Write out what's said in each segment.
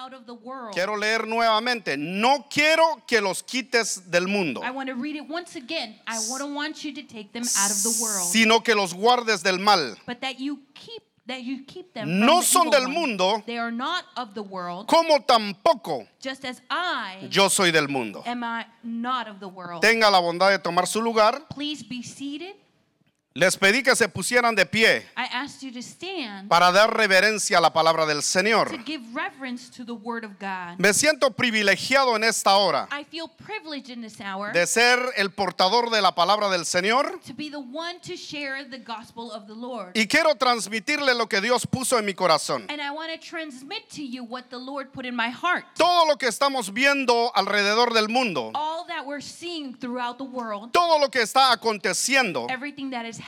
out of the world. Quiero leer nuevamente. No quiero que los quites del mundo, I want to read it once again. I don't want you to take them out of the world, sino que los guardes del mal. but that you keep that you keep them. No son del mundo, They are not of the world, como tampoco just as I yo soy del mundo. am I not of the world. Tenga la bondad de tomar su lugar. Please be seated. Les pedí que se pusieran de pie I asked you to stand para dar reverencia a la palabra del Señor. to give reverence to the word of God. Me siento privilegiado en esta hora I feel privileged in this hour de ser el portador de la palabra del Señor to be the one to share the gospel of the Lord. y quiero transmitirle lo que Dios puso en mi corazón. And I want to transmit to you what the Lord put in my heart. Todo lo que estamos viendo alrededor del mundo, All that we're seeing throughout the world, todo lo que está aconteciendo, everything that is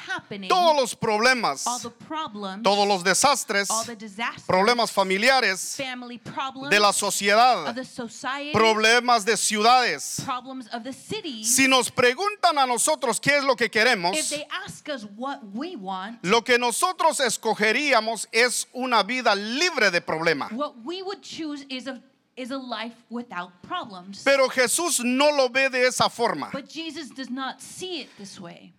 todos los problemas, all the problems, todos los desastres, all the disasters, problemas familiares family problems de la of sociedad, the society, problemas de ciudades. problems of the city. Si nos preguntan a nosotros qué es lo que queremos, If they ask us what we want, lo que nosotros escogeríamos es una vida libre de problema. what we would choose is a is a life without problems. Pero Jesús no lo ve de esa forma. But Jesus does not see it this way.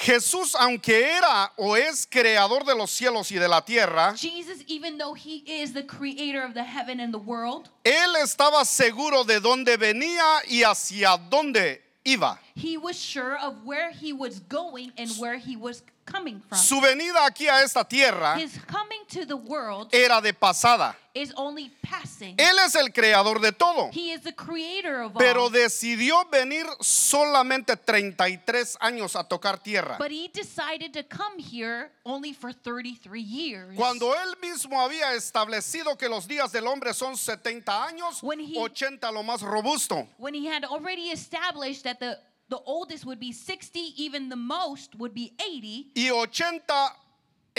Jesús, aunque era o es creador de los cielos y de la tierra, Jesus, even though he is the creator of the heaven and the world, él estaba seguro de dónde venía y hacia dónde iba. He was sure of where he was going and where he was coming from. Su venida aquí a esta tierra His coming to the world era de pasada. is only passing. Él es el creador de todo, He is the creator of pero all. decidió venir solamente 33 años a tocar tierra. But he decided to come here only for 33 years. Cuando él mismo había establecido que los días del hombre son 70 años, he- 80 lo más robusto. when he had already established that the, the oldest would be 60, even the most would be 80, y 80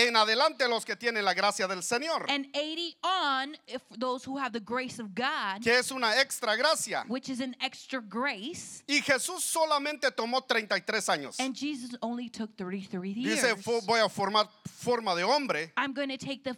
en adelante los que tienen la gracia del Señor, and 80 on if those who have the grace of God, que es una extra gracia. which is an extra grace. Y Jesús solamente tomó 33 años. And Jesus only took 33 years. Dice, "Fo- voy a formar forma de hombre I'm going to take the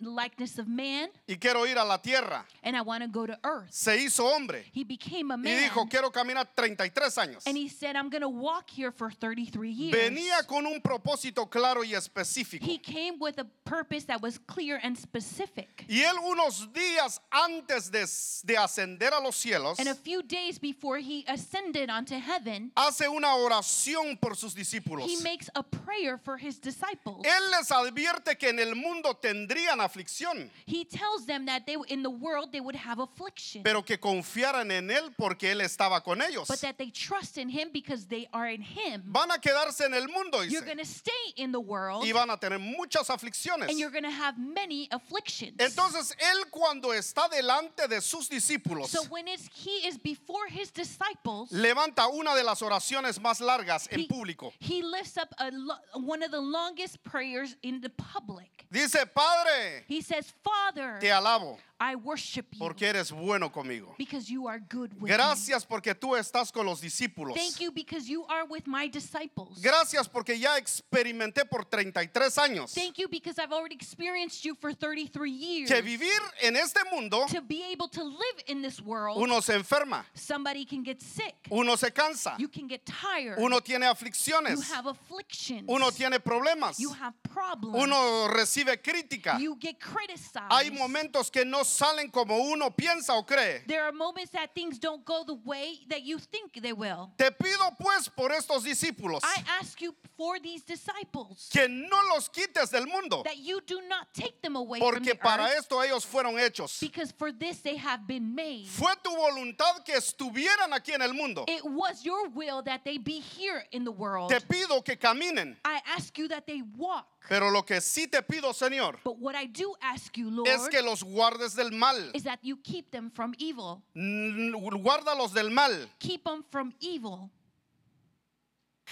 likeness of man y quiero ir a la tierra. and I want to go to earth. Se hizo hombre He became a y man. dijo, quiero caminar 33 años. and he said, I'm going to walk here for 33 years. Venía con un propósito claro y específico. He came with a purpose that was clear and specific. Y él unos días antes de, de ascender a los cielos, And a few days before he ascended onto heaven, hace una oración por sus discípulos. he makes a prayer for his disciples. Él les advierte que en el mundo tendrían aflicción, He tells them that they in the world they would have affliction, pero que confiaran en Él porque Él estaba con ellos. but that they trust in him because they are in him. Van a quedarse en el mundo You're dice, going to stay in the world y van a tener muchas aflicciones. and you're going to have many afflictions. Entonces Él cuando está delante de sus discípulos, So when it's, he is before his disciples, levanta una de las oraciones más largas en he, público. he lifts up a one of the longest prayers in the public. Dice, Padre, He says, Father, te alabo I worship you porque eres bueno conmigo. because you are good with me. Gracias porque tú estás con los discípulos. Thank you because you are with my disciples. Gracias porque ya experimenté por 33 años Thank you because I've already experienced you for 33 years. que vivir en este mundo To be able to live in this world, uno se enferma, somebody can get sick. uno se cansa, You can get tired. uno tiene You aflicciones, have afflictions. uno tiene problemas, You have problems. uno recibe crítica. You get criticized. Hay momentos que no salen como uno piensa o cree. There are moments that things don't go the way that you think they will. Te pido pues por estos discípulos I ask you for these disciples que no los quites del mundo, that you do not take them away from porque the para earth esto ellos fueron hechos. because for this they have been made. Fue tu voluntad que estuvieran aquí en el mundo. It was your will that they be here in the world. Te pido que caminen, I ask you that they walk. Pero lo que sí te pido, Señor, But what I do ask you, Lord, es que los guardes del mal. is that you keep them from evil. Mm, Guárdalos del mal. Keep them from evil.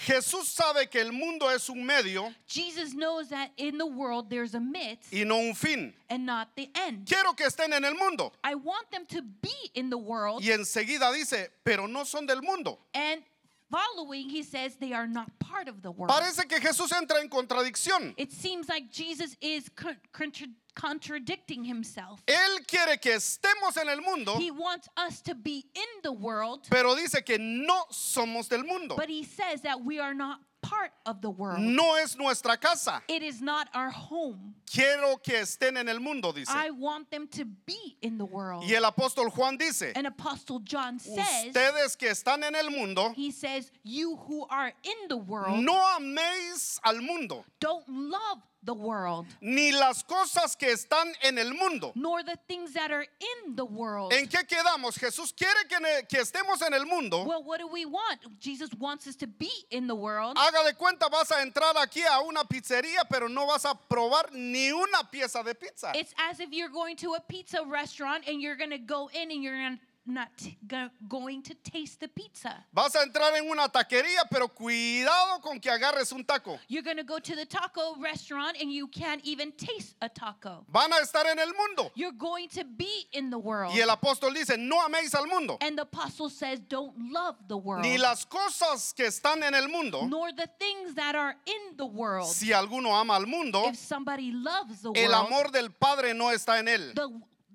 Jesús sabe que el mundo es un medio Jesus knows that in the world there's a midst y no un fin. and not the end. Quiero que estén en el mundo. I want them to be in the world Y enseguida dice, pero no son del mundo. and following, he says they are not part of the world. Parece que Jesús entra en contradicción. It seems like Jesus is con- contra- contradicting himself. Él quiere que estemos en el mundo, He wants us to be in the world, pero dice que no somos del mundo. but he says that we are not part of the world. No es nuestra casa. It is not our home. Quiero que estén en el mundo, dice. I want them to be in the world. Y el apóstol Juan dice, And Apostle John says, ustedes que están en el mundo, he says, you who are in the world no améis al mundo, don't love the world, ni las cosas que están en el mundo. nor the things that are in the world. ¿En qué quedamos? Jesús quiere que, ne- que estemos en el mundo. Well, what do we want? Jesus wants us to be in the world. Haga de cuenta, vas a entrar aquí a una pizzería, pero no vas a probar ni una pieza de pizza. It's as if you're going to a pizza restaurant and you're going to go in and you're gonna not go- going to taste the pizza. Vas a entrar en una taquería, pero cuidado con que agarres un taco. You're going to go to the taco restaurant and you can't even taste a taco. Van a estar en el mundo. You're going to be in the world. Y el apóstol dice, no améis al mundo, And the apostle says, don't love the world, ni las cosas que están en el mundo. nor the things that are in the world. Si alguno ama al mundo, If somebody loves the el world, amor del Padre no está en él. the,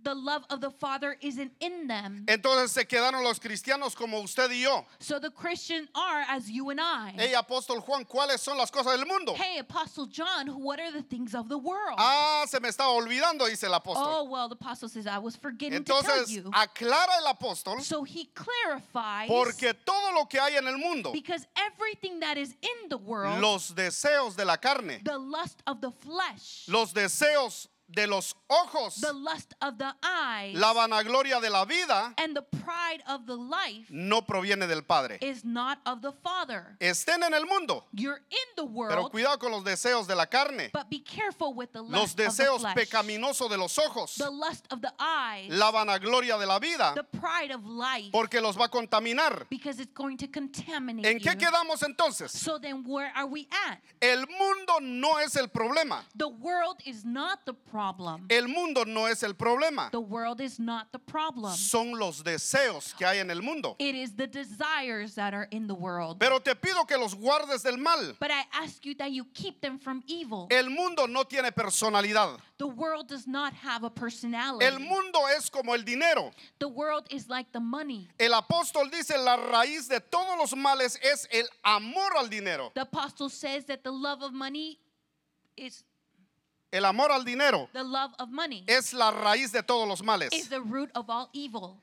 the love of the Father isn't in them. Entonces se quedaron los cristianos como usted y yo. So the Christians are as you and I. Hey, apóstol Juan, ¿cuáles son las cosas del mundo? Hey, Apostle John, what are the things of the world? Ah, se me estaba olvidando, dice el apóstol. oh, well, the apostle says, I was forgetting to tell Entonces you. aclara el apóstol So he clarifies porque todo lo que hay en el mundo, because everything that is in the world, los deseos de la carne, the lust of the flesh, los deseos de los ojos, the lust of the eyes, la vanagloria de la vida, and the pride of the life no proviene del Padre. is not of the Father. Estén en el mundo, You're in the pero world, cuidado con los deseos de la carne, but be careful with the los lust of the deseos flesh, pecaminosos de los ojos, the lust of the eyes, la vanagloria de la vida, the pride of life, porque los va a contaminar. because it's going to contaminate ¿En qué you. quedamos entonces? So then, where are we at? El mundo no es el problema. The world is not the problem. El mundo no es el problema. The world is not the problem. Son los deseos que hay en el mundo. It is the desires that are in the world. Pero te pido que los guardes del mal. But I ask you that you keep them from evil. El mundo no tiene personalidad. The world does not have a personality. El mundo es como el dinero. The world is like the money. El apóstol dice la raíz de todos los males es el amor al dinero. The apostle says that the love of money is El amor al dinero the love of money es la raíz de todos los males. is the root of all evil.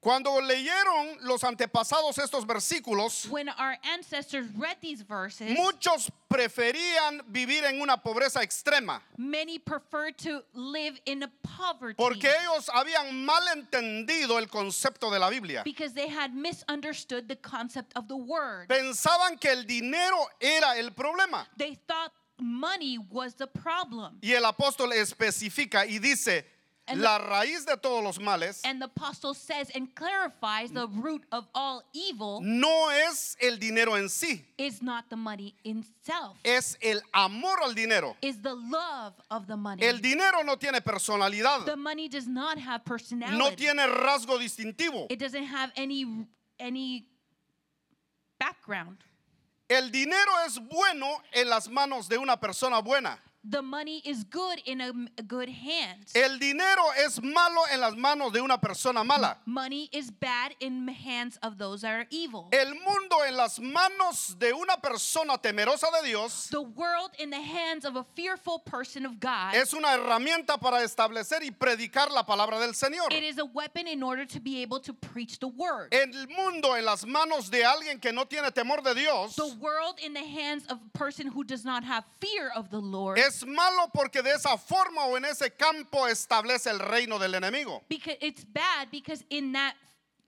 Cuando leyeron los antepasados estos versículos, When our ancestors read these verses, muchos preferían vivir en una pobreza extrema. many preferred to live in a poverty Porque ellos habían mal entendido el concepto de la Biblia. because they had misunderstood the concept of the word. Pensaban que el dinero era el problema. They thought money was the problem. Y el apóstol especifica y dice, And la raíz de todos los males And the apostle says and clarifies the root of all evil no es el dinero en sí, is not the money itself, es el amor al dinero. is the love of the money. El dinero no tiene personalidad, The money does not have no personality. tiene rasgo distintivo. It doesn't have any any background. El dinero es bueno en las manos de una persona buena. The money is good in a, good hand. El dinero es malo en las manos de una persona mala. Money is bad in the hands of those that are evil. El mundo en las manos de una persona temerosa de Dios The world in the hands of a fearful person of God. es una herramienta para establecer y predicar la palabra del Señor. It is a weapon in order to be able to preach the word. El mundo en las manos de alguien que no tiene temor de Dios The world in the hands of a person who does not have fear of the Lord. es malo porque de esa forma o en ese campo establece el reino del enemigo. because it's bad because in that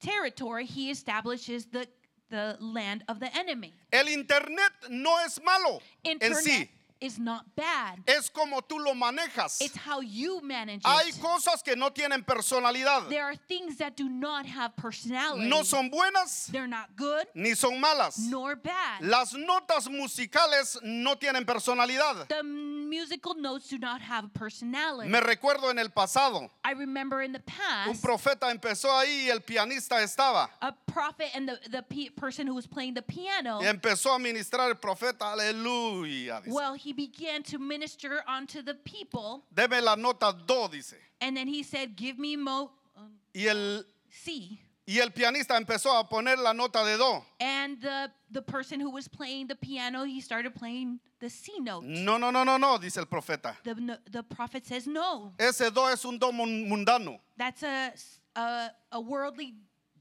territory he establishes the the land of the enemy. El internet no es malo en sí. Is not bad. es como tú lo manejas. It's how you manage Hay it. cosas que no tienen personalidad. There are things that do not have personality. No son buenas They're not good ni son malas. nor bad. Las notas musicales no tienen personalidad. the musical notes do not have personality. Me recuerdo en el pasado, I remember in the un past, profeta empezó ahí y el pianista estaba. a prophet and the, the pe- person who was playing the piano, Y empezó a ministrar el profeta, aleluya. well, he began to minister unto the people, Deme la nota do, dice. and then he said, Give me mo um, Y el, C. y el pianista empezó a poner la nota de do. And the, the person who was playing the piano, he started playing the C note. No, no, no, no, no, dice el profeta. The, no- the prophet says, No, Ese do es un do mun- mundano. that's a, a, a worldly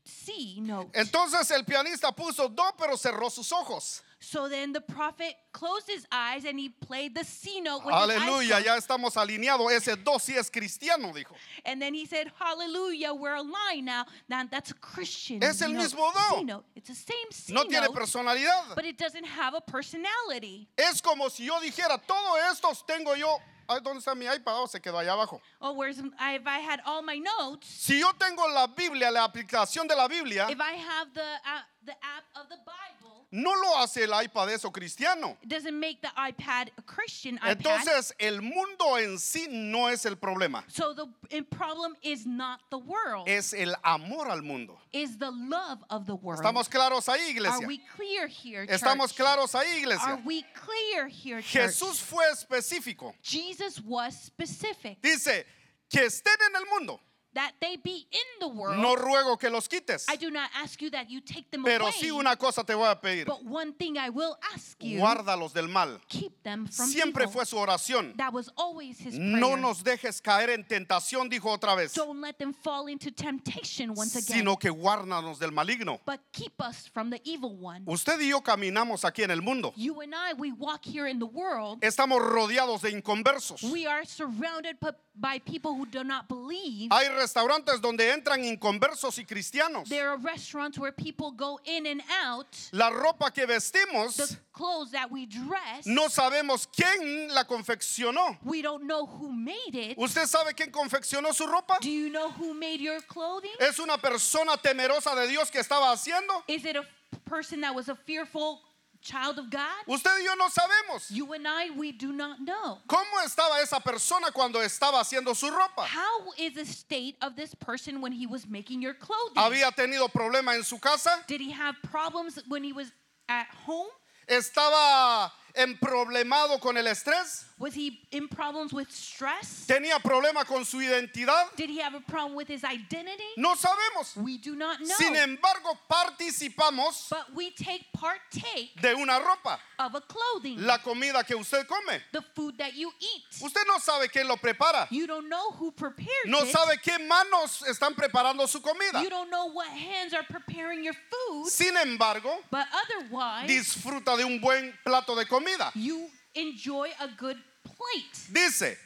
C note. Entonces el pianista puso do, pero cerró sus ojos. So then the prophet closed his eyes and he played the C note with his eyes Aleluya, ya estamos alineados. Ese do sí es cristiano, dijo. And then he said, Hallelujah, we're aligned now. Now that's a Christian. Es el note, mismo do. C note. It's the same C No tiene note, personalidad. but it doesn't have a personality. Es como si yo dijera, todo estos tengo yo. Ay, ¿Dónde está mi iPad? Oh, se quedó allá abajo. Oh, whereas I, if I had all my notes, Si yo tengo la Biblia, la aplicación de la Biblia, if I have the uh, the app of the Bible, no lo hace el iPad eso cristiano. it doesn't make the iPad a Christian iPad. Entonces, el mundo en sí no es el problema. so the problem is not the world, Es el amor al mundo. is the love of the world. ¿Estamos claros ahí, Are iglesia? we clear here, ¿Estamos claros ahí, Are iglesia? we clear here, church? Jesús fue específico. Jesus was specific Dice, que estén en el mundo. That they be in the world. No ruego que los quites. I do not ask you that you take them Pero away. sí una cosa te voy a pedir. But one thing I will ask you, Guárdalos del mal. keep them from Siempre evil. fue su oración. That was always his No nos dejes caer en tentación, dijo otra vez, Don't let them fall into temptation once again. sino que guárdanos del maligno. but keep us from the evil one. Usted y yo caminamos aquí en el mundo. You and I, we walk here in the world. Estamos rodeados de inconversos. We are surrounded by people who do not believe. Hay restaurantes donde entran inconversos y cristianos. There are restaurants where people go in and out. La ropa que vestimos, The clothes that we dress, no sabemos quién la confeccionó. we don't know who made it. ¿Usted sabe quién confeccionó su ropa? Do you know who made your clothing? ¿Es una persona temerosa de Dios que estaba haciendo? Is it a person that was a fearful child of God? Usted y yo no sabemos. You and I, we do not know. ¿Cómo estaba esa persona cuando estaba haciendo su ropa? How is the state of this person when he was making your clothing? ¿Había tenido problema en su casa? Did he have problems when he was at home? ¿Estaba emproblemado con el estrés? Was he in problems with stress? ¿Tenía problema con su identidad? Did he have a problem with his identity? No sabemos. We do not know. Sin embargo, participamos But we take partake de una ropa, of a clothing, la comida que usted come. the food that you eat. Usted no sabe quién lo prepara. You don't know who prepared No it. sabe qué manos están preparando su comida. You don't know what hands are preparing your food. Sin embargo, But otherwise, disfruta de un buen plato de comida. you enjoy a good plate. Dice,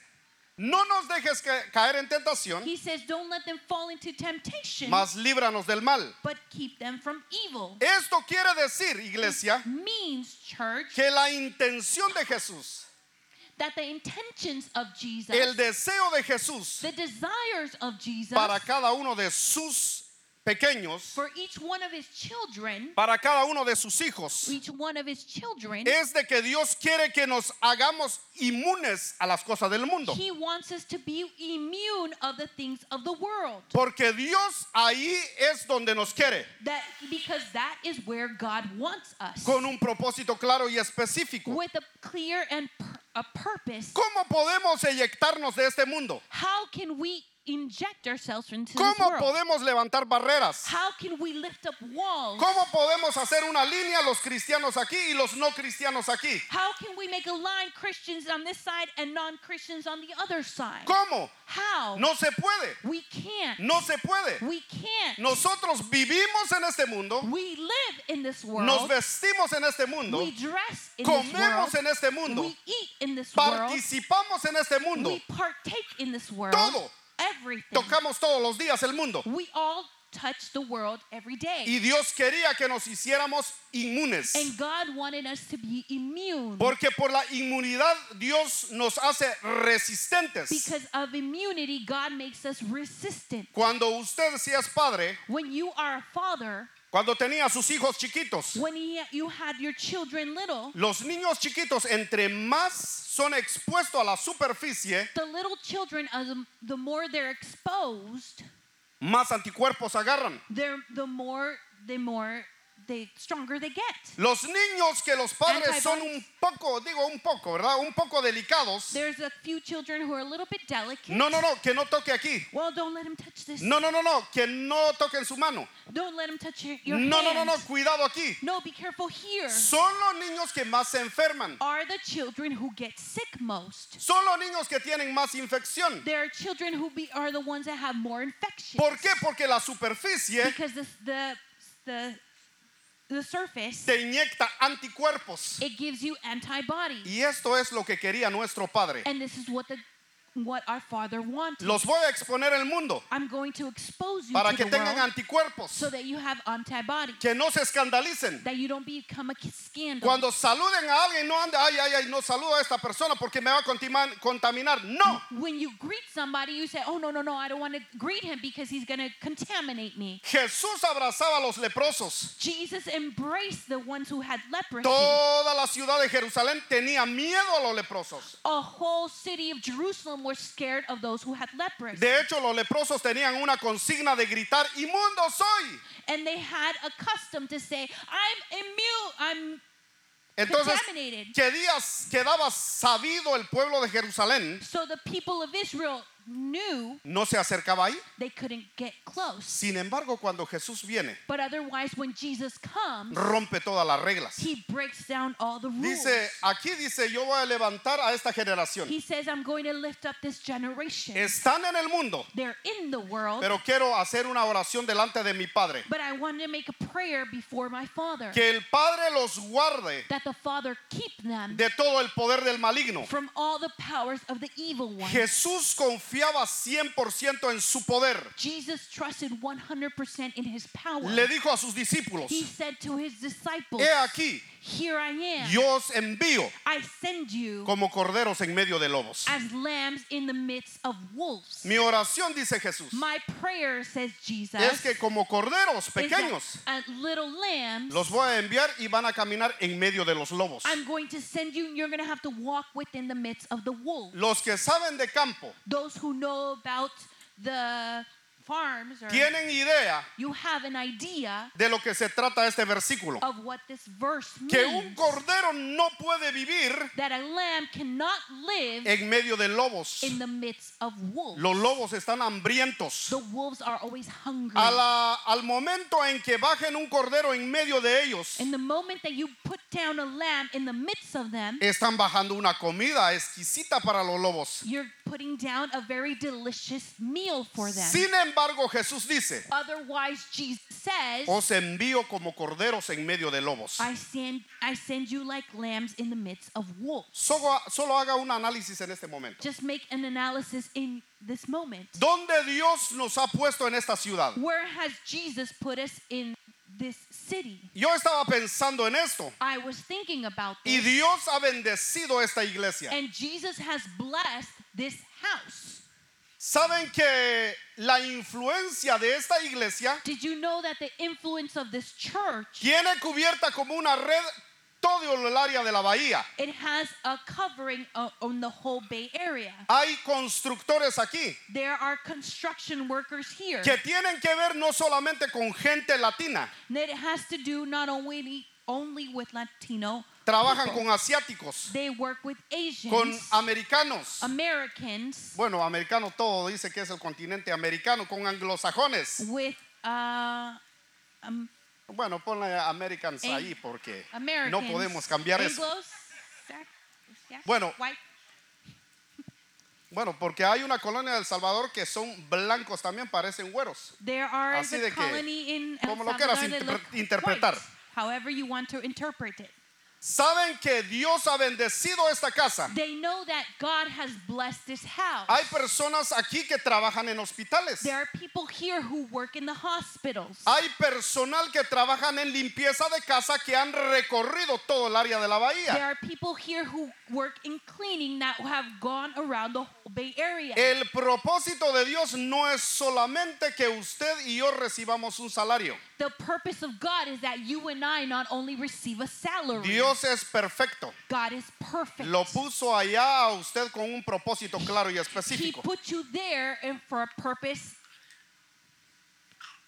no nos dejes ca- caer en tentación, He says, Don't let them fall into temptation, mas líbranos del mal. but keep them from evil. Esto quiere decir, iglesia, Means, church, que la intención de Jesús, that the intentions of Jesus, el deseo de Jesús the desires of Jesus para cada uno de sus pequeños, for each one of his children, para cada uno de sus hijos, each one of his children, es de que Dios quiere que nos hagamos inmunes a las cosas del mundo. he wants us to be immune of the things of the world. Porque Dios ahí es donde nos quiere, That because that is where God wants us. con un propósito claro y específico. with a clear and a purpose. ¿Cómo podemos eyectarnos de este mundo? How can we inject ourselves into this ¿Cómo world? podemos levantar barreras? How can we lift up walls? ¿Cómo podemos hacer una línea los cristianos aquí y los no cristianos aquí? How can we make a line Christians on this side and non-Christians on the other side? ¿Cómo? How? No se puede. We can't. No se puede. We can't. Nosotros vivimos en este mundo, We live in this world. nos vestimos en este mundo, we dress in this world. comemos en este mundo, we eat in this world. participamos en este mundo, We partake in this world. Todo. Everything. tocamos todos los días el mundo. We all touch the world every day. Y Dios quería que nos hiciéramos inmunes. and God wanted us to be immune. Porque por la inmunidad Dios nos hace resistentes. because of immunity, God makes us resistant. Cuando usted si es padre, When you are a father, cuando tenía sus hijos chiquitos, when he, you had your children little, los niños chiquitos entre más son expuestos a la superficie, the little children, the, more they're exposed, más anticuerpos agarran. the more, the more, the stronger they get. Los niños que los padres son un poco, digo un poco, ¿verdad? Un poco delicados. There's a few children who are a little bit delicate. No, no, no, que no toque aquí. Well, don't let him touch this. No, no, no, no, que no toquen su mano. Don't let him touch your, No, no, no, no, cuidado aquí. No, be careful here. Son los niños que más se enferman. Are the children who get sick most? Son los niños que tienen más infección. There are children who be, are the ones that have more infections. ¿Por qué? Porque la superficie Because the, the, the, the surface, te inyecta anticuerpos. it gives you antibodies. Y esto es lo que quería nuestro Padre. And this is what the what our Father wanted. Los voy a exponer al mundo I'm going to expose you para to que the tengan world anticuerpos, so that you have antibodies, que no se escandalicen. that you don't become a scandal. Cuando saluden a alguien, no ande, ay, ay, ay, no saludo a esta persona porque me va a contaminar. No, when you greet somebody, you say, "Oh no, no, no! I don't want to greet him because he's going to contaminate me." Jesús abrazaba a los leprosos. Jesus embraced the ones who had leprosy. Toda la ciudad de Jerusalén tenía miedo a los leprosos. A whole city of Jerusalem were scared of those who had leprosy. De hecho, los leprosos tenían una consigna de gritar, inmundo soy. and they had a custom to say, I'm immune, I'm Entonces, contaminated. ¿qué días quedaba sabido el pueblo de Jerusalén? So the people of Israel knew No se acercaba ahí. they couldn't get close. Sin embargo, cuando Jesús viene, But otherwise, when Jesus comes, rompe todas las reglas. he breaks down all the rules. Dice, aquí dice, yo voy a levantar a esta generación. He says, I'm going to lift up this generation. Están en el mundo, They're in the world, pero quiero hacer una oración delante de mi Padre. but I want to make a prayer before my Father Que el Padre los guarde that the Father keep them de todo el poder del maligno. from all the powers of the evil one. Jesús confiaba 100% en su poder. Jesus trusted 100% in his power. Le dijo a sus discípulos, He said to his disciples, he aquí, Here I am. yo os envío I send you como corderos en medio de lobos. as lambs in the midst of wolves. Mi oración, dice Jesús, My prayer, says Jesus, es que como corderos pequeños as little lambs, los voy a enviar y van a caminar en medio de los lobos. I'm going to send you, and you're going to have to walk within the midst of the wolves. Los que saben de campo Those who know about the farms, or tienen idea you have an idea de lo que se trata este versículo. of what this verse Que un means. cordero no puede vivir That a lamb cannot live en medio de lobos. in the midst of wolves. Los lobos están hambrientos. The wolves are always hungry. A la- al momento en que bajen un cordero en medio de ellos, In the moment that you put down a lamb in the midst of them, están bajando una comida exquisita para los lobos. you're putting down a very delicious meal for them. Sin embargo, Jesús dice, Otherwise, Jesus says, os envío como corderos en medio de lobos. I send, I send you like lambs in the midst of wolves. Solo, solo haga un análisis en este momento. Just make an analysis in this moment. ¿Dónde Dios nos ha puesto en esta ciudad? Where has Jesus put us in this city? Yo estaba pensando en esto I was thinking about y this, Dios ha bendecido esta iglesia. and Jesus has blessed this house. ¿Saben que la influencia de esta iglesia Did you know that the influence of this church tiene cubierta como una red todo el área de la bahía? it has a covering o- on the whole Bay Area. Hay constructores aquí There are construction workers here. que tienen que ver no solamente con gente latina, it has to do not only only with Latino. Trabajan con asiáticos, They work with Asians, con americanos. Americans, Bueno, americano todo dice que es el continente americano, con anglosajones. with uh, um, Bueno, ponle Americans Ang- ahí porque Americans. no podemos cambiar eso. Anglos, Sac- Bueno. white. Bueno, porque hay una colonia de El Salvador que son blancos también, parecen güeros. There are Así the de que, colony in El como lo Salvador quieras that interpre- look interpretar. white, however you want to interpret it. Saben que Dios ha bendecido esta casa. They know that God has blessed this house. Hay personas aquí que trabajan en hospitales. There are people here who work in the hospitals. Hay personal que trabajan en limpieza de casa que han recorrido todo el área de la There bahía. are people here who work in cleaning that have gone around the whole Bay Area. El propósito de Dios no es solamente que usted y yo recibamos un salario. The purpose of God is that you and I not only receive a salary. Dios es perfecto. God is perfect. Lo puso allá a usted con un propósito claro y específico. He put you there and for a purpose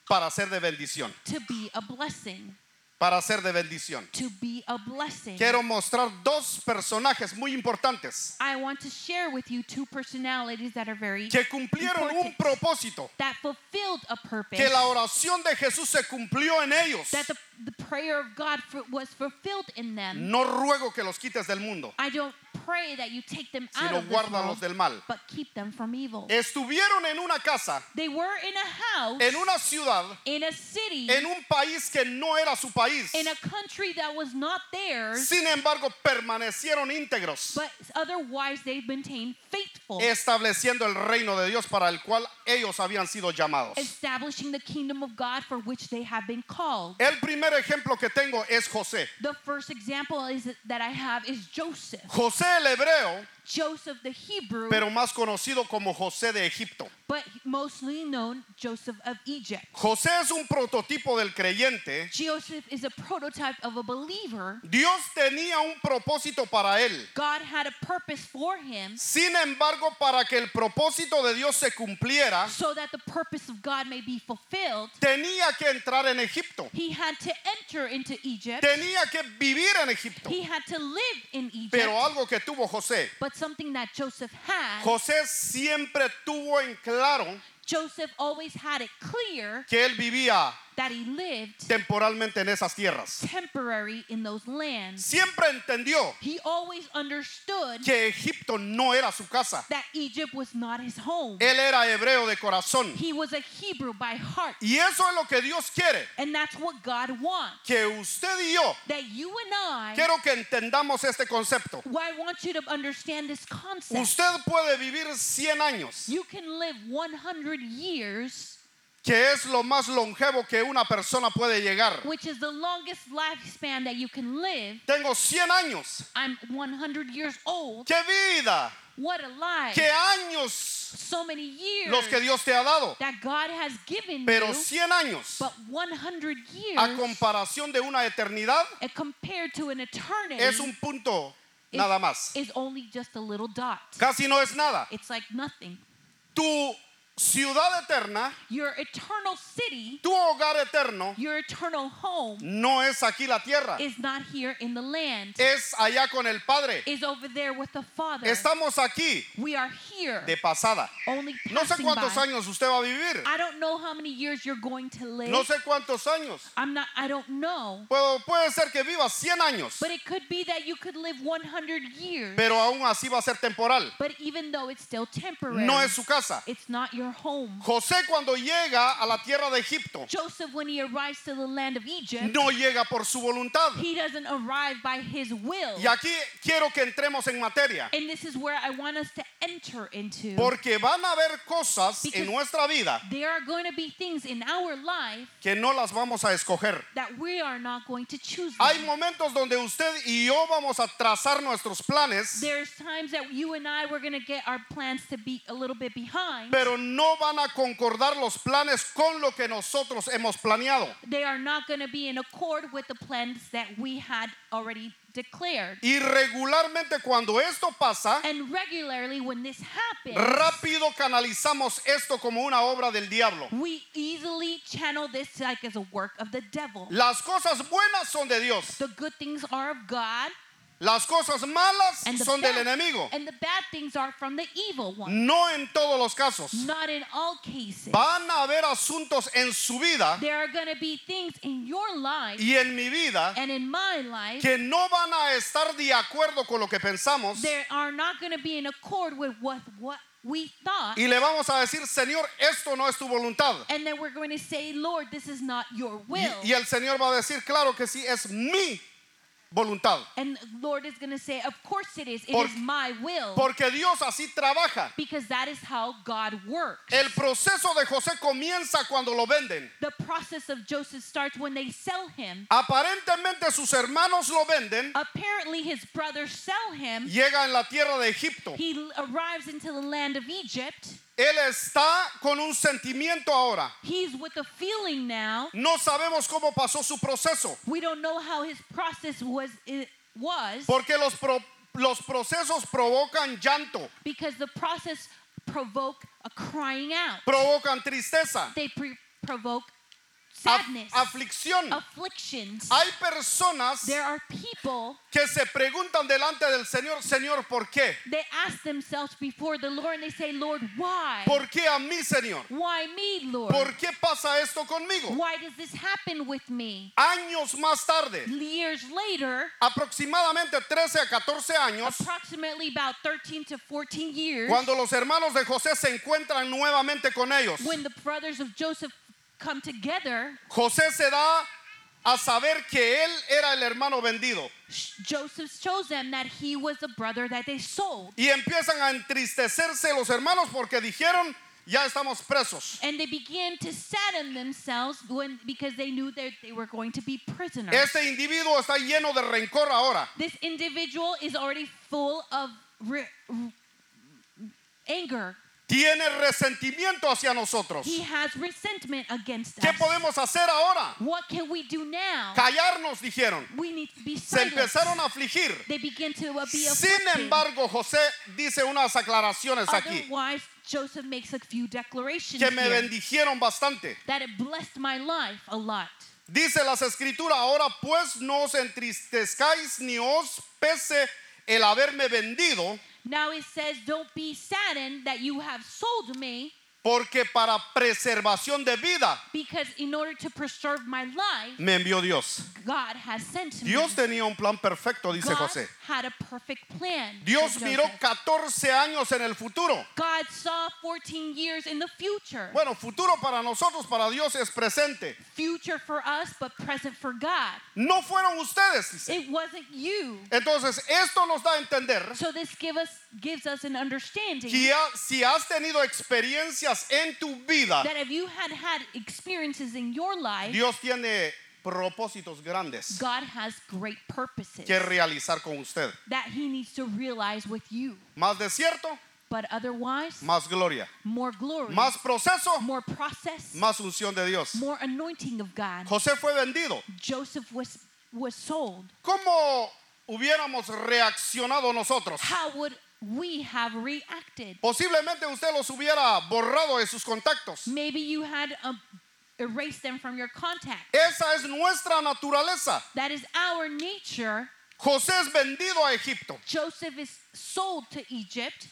para ser de bendición. to be a blessing. Para ser de bendición. To be a blessing. Quiero mostrar dos personajes muy importantes I want to share with you two personalities that are very que cumplieron un propósito. that fulfilled a purpose. Que la oración de Jesús se cumplió en ellos. that the, the prayer of God was fulfilled in them. No ruego que los quites del mundo, I don't pray that you take them out sino of this guárdalos world, del mal. but keep them from evil. Estuvieron en una casa, they were in a house, en una ciudad, in a city, en un país que no era su país. in a country that was not theirs, Sin embargo, permanecieron íntegros, but otherwise they maintained faithful, estableciendo el reino de Dios para el cual ellos habían sido llamados. establishing the kingdom of God for which they have been called. El primer ejemplo que tengo es José. The first example is that I have is Joseph. José el hebreo, Joseph the Hebrew, pero más conocido como José de Egipto. but mostly known Joseph of Egypt. José es un prototipo del creyente. Joseph is a prototype of a believer. Dios tenía un propósito para él. God had a purpose for him Sin embargo, para que el propósito de Dios se cumpliera, so that the purpose of God may be fulfilled. tenía que entrar en Egipto. He had to enter into Egypt. Tenía que vivir en Egipto. He had to live in Egypt. Pero algo que tuvo José, But something that Joseph had, José siempre tuvo en claro Joseph always had it clear que él vivía that he lived temporalmente en esas tierras. temporary in those lands. Siempre entendió He always understood que Egipto no era su casa. that Egypt was not his home. Él era hebreo de corazón. He was a Hebrew by heart. Y eso es lo que Dios quiere. And that's what God wants. Que usted y yo, That you and I, quiero que entendamos este concepto. well, I want you to understand this concept. Usted puede vivir 100 años, You can live 100 years, que es lo más longevo que una persona puede llegar. which is the longest lifespan that you can live. Tengo 100 años. I'm 100 years old. ¡Qué vida! What a life. ¡Qué años So many years los que Dios te ha dado! that God has given Pero you. 100 años, But 100 years, a comparación de una eternidad, compared to an eternity, es un punto nada más. is only just a little dot. Casi no es nada. It's like nothing. Tu ciudad eterna, Your eternal city, tu hogar eterno, your eternal home, no es aquí la tierra. is not here in the land. Es allá con el Padre. Is over there with the Father. Estamos aquí We are here, de pasada. only No sé cuántos by. años usted va a vivir. I don't know how many years you're going to live. No sé cuántos años. I'm not. I don't know. Puedo- puede ser que viva 100 años, But it could be that you could live 100 years. pero aún así va a ser temporal. but even though it's still temporary, No es su casa. it's not your home. José cuando llega a la tierra de Egipto, Joseph, when he arrives to the land of Egypt, no llega por su voluntad. he doesn't arrive by his will. Y aquí quiero que entremos en materia, And this is where I want us to enter into. porque van a haber cosas Because- en nuestra vida there are going to be things in our life que no las vamos a escoger. that we are not going to choose. Hay them. momentos donde usted y yo vamos a trazar nuestros planes, There's times that you and I we're going to get our plans to be a little bit behind. pero no van a concordar los planes con lo que nosotros hemos planeado. they are not going to be in accord with the plans that we had already declared. Y regularmente cuando esto pasa, And regularly, when this happens, rápido canalizamos esto como una obra del diablo. we easily channel this like as a work of the devil. Las cosas buenas son de Dios, The good things are of God, las cosas malas and the, son del enemigo. and the bad things are from the evil one. No en todos los casos. Not in all cases. Van a haber asuntos en su vida There are going to be things in your life y en mi vida and in my life que no van a estar de acuerdo con lo que pensamos that are not going to be in accord with what, what we thought. y le vamos a decir, Señor, esto no es tu voluntad. And then we're going to say, Lord, this is not your Y, will. y el Señor va a decir, claro que sí, es mi voluntad. And Lord is going to say, Of course it is. It is Por- my will. Porque Dios así trabaja. because that is how God works. El proceso de José comienza cuando lo venden. the process of Joseph starts when they sell him. Aparentemente sus hermanos lo venden. Apparently, his brothers sell him. Llega en la tierra de Egipto. He arrives into the land of Egypt. Él está con un sentimiento ahora. He's with a feeling now. No sabemos cómo pasó su proceso. We don't know how his process was. It was Porque los, pro- los procesos provocan llanto, because the process provoke a crying out. provocan tristeza, They provoke sadness, aflicción. afflictions. Hay personas There are people que se preguntan delante del Señor, Señor, ¿por qué? they ask themselves before the Lord and they say, Lord, why? ¿Por qué a mí, Señor? Why me, Lord? ¿Por qué pasa esto conmigo? Why does this happen with me? Años más tarde, Years later, aproximadamente 13 a 14 años, approximately about 13 to 14 years, cuando los hermanos de José se encuentran nuevamente con ellos, when the brothers of Joseph come together, José se da a saber que él era el hermano vendido Joseph shows them that he was the brother that they sold. y empiezan a entristecerse los hermanos porque dijeron, ya estamos presos. And they began to sadden themselves when because they knew that they were going to be prisoners. Este individuo está lleno de rencor ahora. this individual is already full of re- anger. Tiene resentimiento hacia nosotros. He has resentment against ¿Qué us. podemos hacer ahora? What can we do now? Callarnos, dijeron. We need to be Se silent. empezaron a afligir. They begin to be Sin afflicted. embargo, José dice unas aclaraciones aquí Otherwise, Joseph makes a few declarations que me here bendijeron bastante. that it blessed my life a lot. Dice las escrituras, ahora pues no os entristezcáis ni os pese el haberme vendido, Now it says, Don't be saddened that you have sold me, porque para preservación de vida because in order to preserve my life, me envió Dios. God has sent me. Dios tenía un plan perfecto, dice God José. had a perfect plan. Dios miró Joseph. 14 años en el futuro. God saw 14 years in the future. Bueno, futuro para nosotros, para Dios es presente. Future for us, but present for God. No fueron ustedes, dice. It wasn't you. Entonces, esto nos da a entender So this give us gives us an understanding que ya- si has tenido experiencias en tu vida, that if you had had experiences in your life, Dios tiene propósitos grandes God has great purposes que realizar con usted. that He needs to realize with you. Más desierto, But otherwise, más gloria. more glory, Más proceso, more process, más unción de Dios. more anointing of God. José fue vendido. Joseph was was sold. ¿Cómo hubiéramos reaccionado nosotros? How would we have reacted? Posiblemente usted los hubiera borrado de sus contactos. Maybe you had um, erased them from your contact. Esa es nuestra naturaleza. That is our nature. José es vendido a Egipto. Joseph is sold to Egypt,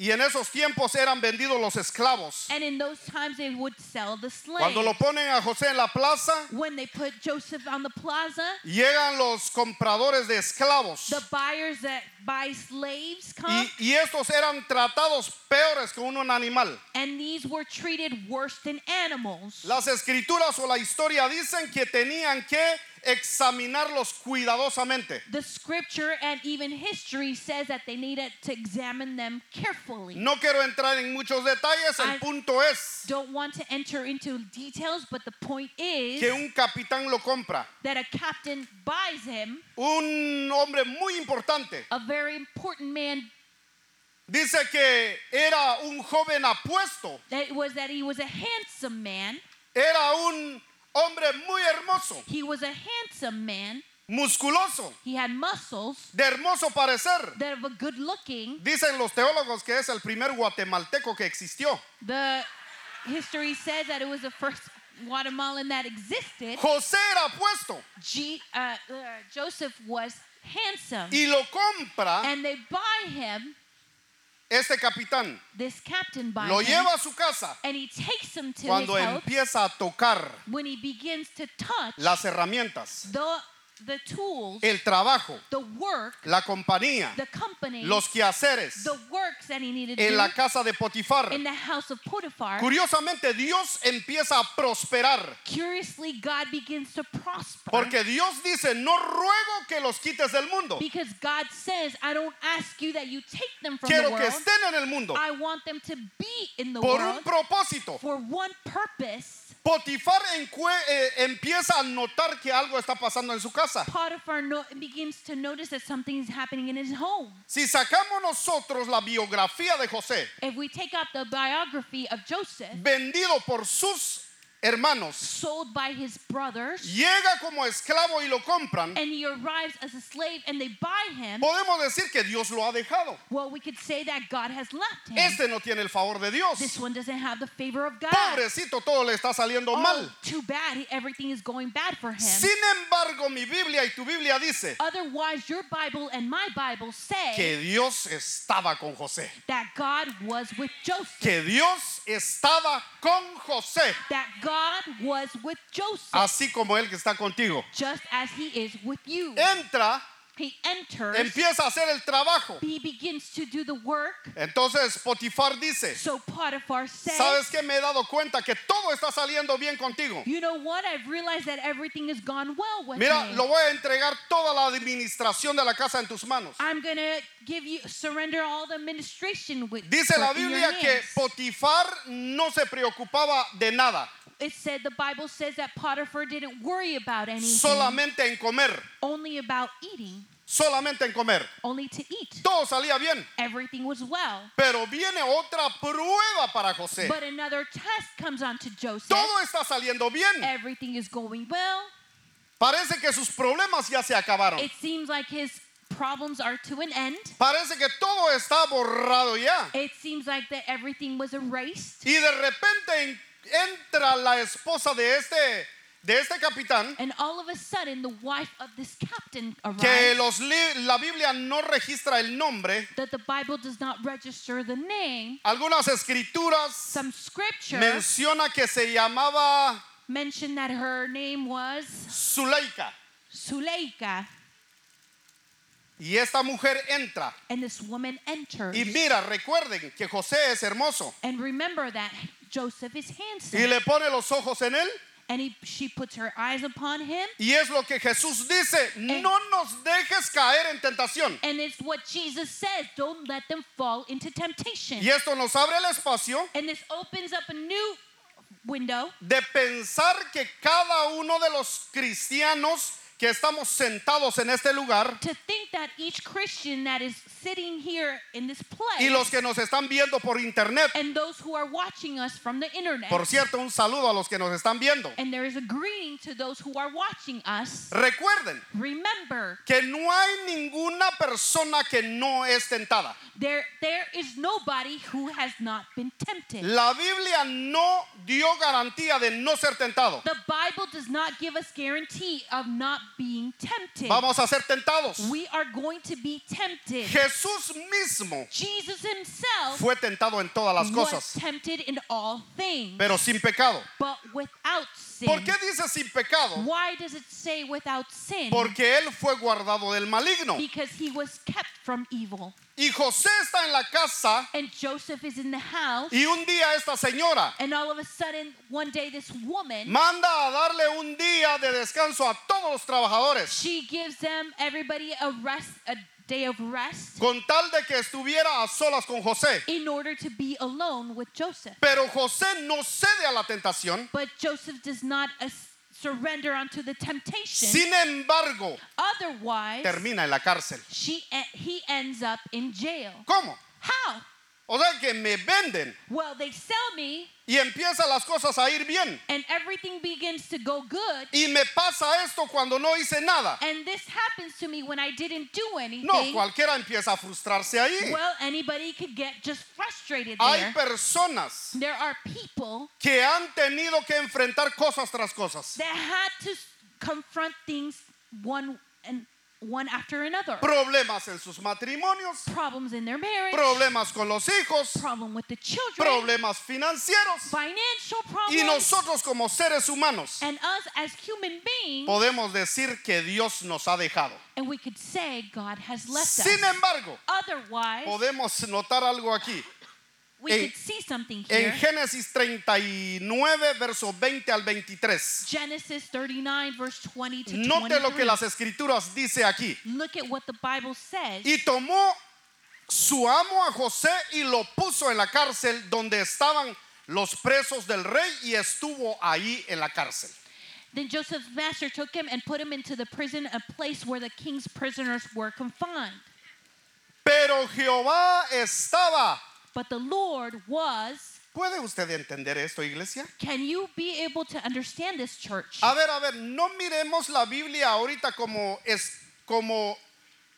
Y en esos tiempos eran vendidos los esclavos. and in those times they would sell the slave. Cuando lo ponen a José en la plaza, when they put Joseph on the plaza, llegan los compradores de esclavos. the buyers that buy slaves come, Y, y estos eran tratados peores que un animal. and these were treated worse than animals. Las escrituras o la historia dicen que tenían que examinarlos cuidadosamente. The scripture and even history says that they needed to examine them carefully. No quiero entrar en muchos detalles, el I- punto es Don't want to enter into details, but the point is que un capitán lo compra. that a captain buys him, Un hombre muy importante. a very important man. Dice que era un joven apuesto. That was that he was a handsome man. Era un hombre muy hermoso, He was a handsome man. musculoso, He had muscles de hermoso parecer. that were good looking. Dicen los teólogos que es el primer guatemalteco que existió. The history says that it was the first Guatemalan that existed. José era apuesto G, uh, uh, Joseph was handsome. y lo compra And they buy him, este capitán. this captain buys Lo him, lleva a su casa and he takes him to cuando his house. empieza a tocar When he begins to touch las herramientas. the the tools, el trabajo, the work, la compañía, the company, los quehaceres the works that he needed to en do la casa de Potifar. in the house of Potiphar. Curiosamente, Dios empieza a prosperar. Curiously, God begins to prosper. Porque Dios dice, no ruego que los quites del mundo. because God says, I don't ask you that you take them from Quiero the que world. estén en el mundo I want them to be in the por world un propósito. for one purpose. Potifar eh, empieza a notar que algo está pasando en su casa. Potiphar no, begins to notice that something is happening in his home. Si sacamos nosotros la biografía de José, If we take out the biography of Joseph, vendido por sus hermanos, sold by his brothers, llega como esclavo y lo compran, and he arrives as a slave and they buy him, podemos decir que Dios lo ha dejado. well, we could say that God has left him. Este no tiene el favor de Dios. This one doesn't have the favor of God. Pobrecito, todo le está saliendo Oh, mal. too bad. He- Everything is going bad for him. Sin embargo, mi Biblia y tu Biblia dice Otherwise, your Bible and my Bible say que Dios estaba con José. that God was with Joseph. Que Dios estaba con José, That God was with Joseph, así como él que está contigo. just as he is with you. Entra, He enters, empieza a hacer el trabajo. he begins to do the work. Entonces Potifar dice, So Potiphar says, ¿sabes qué? Me he dado cuenta que todo está saliendo bien contigo. You know what? I've realized that everything has gone well with Mira, me. lo voy a entregar toda la administración de la casa en tus manos. I'm going to give you, surrender all the administration with Dice la Biblia que. Potifar no se preocupaba de nada, It said, the Bible says that Potiphar didn't worry about anything, solamente en comer, only about eating, solamente en comer. only to eat. Todo salía bien, Everything was well. pero viene otra prueba para José. But another test comes on to Joseph. Todo está saliendo bien. Everything is going well. Parece que sus problemas ya se acabaron. It seems like his problems are to an end. Parece que todo está borrado ya. It seems like that everything was erased. Y de repente en- entra la esposa de este, de este capitán, And all of a sudden, the wife of this captain que arrives. los la Biblia no registra el nombre. That the Bible does not register the name. Algunas escrituras Some scripture menciona que se llamaba mentioned that her name was Zuleika. Y esta mujer entra. And this woman enters. Y mira, recuerden que José es hermoso. And remember that Joseph is handsome. Y le pone los ojos en él. And he, she puts her eyes upon him. Y es lo que Jesús dice, no nos dejes caer en tentación. And it's what Jesus says don't let them fall into temptation. Y esto nos abre el espacio And this opens up a new window de pensar que cada uno de los cristianos que estamos sentados en este lugar to think that each Christian that is sitting here in this place y los que nos están viendo por internet, and those who are watching us from the internet, por cierto, un saludo a los que nos están viendo. and there is a greeting to those who are watching us, Recuerden remember que no hay ninguna persona que no es tentada. there, there is nobody who has not been tempted. La Biblia no dio garantía de no ser tentado. The Bible does not give us guarantee of not being tempted. Vamos a ser tentados. We are going to be tempted. Jesús mismo Jesus himself fue tentado en todas las was cosas, tempted in all things, pero sin pecado. but without sin. ¿Por qué dice sin pecado? Why does it say without sin? Porque él fue guardado del maligno. because he was kept from evil. Y José está en la casa And Joseph is in the house, y un día esta señora and all of a sudden, one day, this woman, manda a darle un día de descanso a todos los trabajadores she gives them, everybody, a rest, a day of rest, con tal de que estuviera a solas con José. in order to be alone with Joseph. Pero José no cede a la tentación. But Joseph does not uh, surrender unto the temptation. Sin embargo, Otherwise, termina en la cárcel. she, he ends up in jail. ¿Cómo? How? O sea que me venden Well, they sell me, y empiezan las cosas a ir bien. and everything begins to go good. Y me pasa esto cuando no hice nada. And this happens to me when I didn't do anything. No, cualquiera empieza a frustrarse ahí. Well, anybody could get just frustrated Hay there. personas There are people que han tenido que enfrentar cosas tras cosas. that had to confront things one and one after another. problemas en sus matrimonios, Problems in their marriage, problemas con los hijos, problem with the children, problemas financieros. financial Y problems. nosotros como seres humanos and us as human beings, podemos decir que Dios nos ha dejado. and we could say God has left Sin us. embargo, Otherwise, podemos notar algo aquí. We en- could see something En here. Génesis 39, versos 20 al 23. Genesis 39, verse 20 to Note lo que 23. las escrituras dice aquí. Look at what the Bible says. Y tomó su amo a José y lo puso en la cárcel donde estaban los presos del rey y estuvo ahí en la cárcel. Then Joseph's master took him and put him into the prison, a place where the king's prisoners were confined. Pero Jehová estaba. But the Lord was. ¿Puede usted entender esto, iglesia? Can you be able to understand this, church? A ver, a ver, no miremos la Biblia ahorita como es como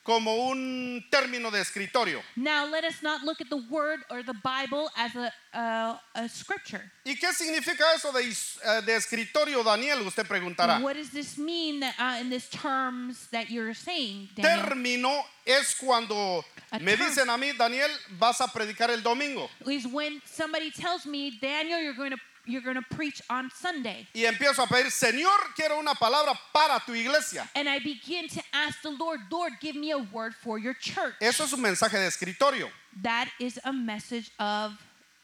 como un término de escritorio. Now, let us not look at the word or the Bible as a, a, a scripture. ¿Y qué significa eso de, eh, de escritorio, Daniel? Usted preguntará. What does this mean that, uh, in these terms that you're saying, Daniel? Término es cuando A me term. dicen a mí, Daniel, vas a predicar el domingo. Is when somebody tells me, Daniel, you're going to you're going to preach on Sunday. Y empiezo a pedir, Señor, quiero una palabra para tu iglesia. And I begin to ask the Lord, Lord, give me a word for your church. Eso es un mensaje de escritorio. That is a message of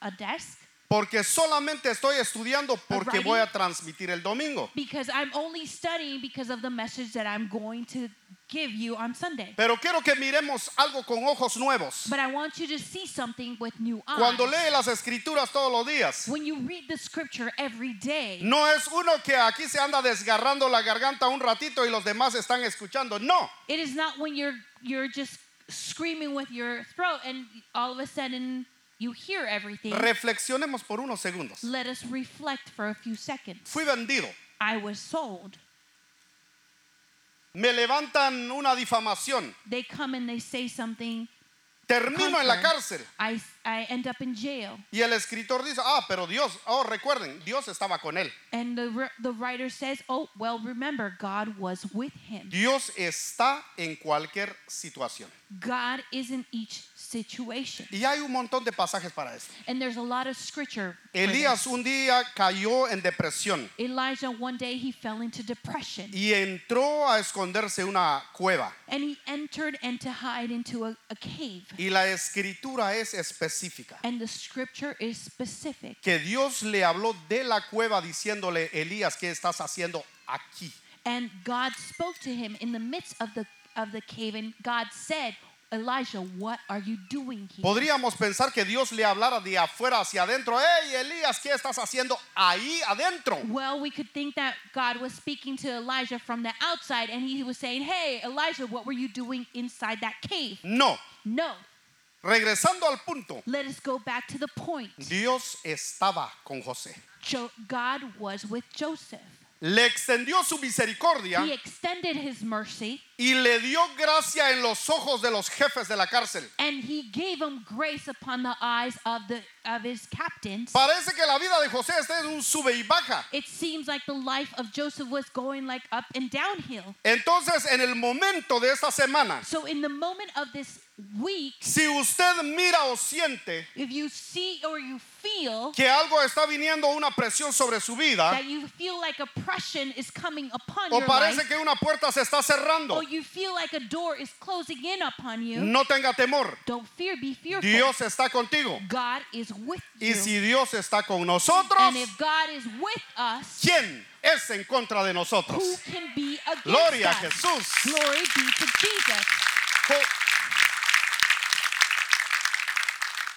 a desk Porque solamente estoy estudiando porque voy a transmitir el domingo. because I'm only studying because of the message that I'm going to give you on Sunday. Pero quiero que miremos algo con ojos nuevos. But I want you to see something with new eyes. Cuando lee las escrituras todos los días, when you read the scripture every day, no es uno que aquí se anda desgarrando la garganta un ratito y los demás están escuchando. No, it is not when you're you're just screaming with your throat and all of a sudden you hear everything. reflexionemos por unos segundos. Let us reflect for a few seconds. Fui vendido. I was sold. Me levantan una difamación. They come and they say something. Termino en la cárcel. I, I end up in jail. Y el escritor dice, ah, pero Dios, oh, recuerden, Dios estaba con él. And the, the writer says, Oh, well, remember, God was with him. Dios está en cualquier situación. God is in each situation. Y hay un montón de pasajes para esto. And there's a lot of scripture. Elías un día cayó en depresión Elijah, one day, he fell into depression. y entró a esconderse una cueva. And he entered and to hide into a, a cave. Y la escritura es específica. And the scripture is specific. Que Dios le habló de la cueva diciéndole, Elías, ¿qué estás haciendo aquí? And God spoke to him in the midst of the of the cave, and God said, Elijah, what are you doing here? Podríamos pensar que Dios le hablara de afuera hacia adentro. Hey, Elías, ¿qué estás haciendo ahí adentro? Well, we could think that God was speaking to Elijah from the outside, and he was saying, Hey, Elijah, what were you doing inside that cave? No. No. Regresando al punto, Let us go back to the point. Dios estaba con José. Jo- God was with Joseph. Le extendió su misericordia He extended his mercy, y le dio gracia en los ojos de los jefes de la cárcel. and he gave him grace upon the eyes of the of his captains. Parece que la vida de José está en un sube y baja. It seems like the life of Joseph was going like up and downhill. Entonces, en el momento de esta semana, So in the moment of this week, si usted mira o siente if you see or you feel que algo está viniendo una presión sobre su vida, that you feel like oppression is coming upon o your parece life, que una puerta se está cerrando, or you feel like a door is closing in upon you, no tenga temor. don't fear, be fearful. Dios está contigo. God is with Y you. si Dios está con nosotros, and if God is with us, ¿quién es en contra de nosotros? Gloria a? Jesús. Glory be to Jesus.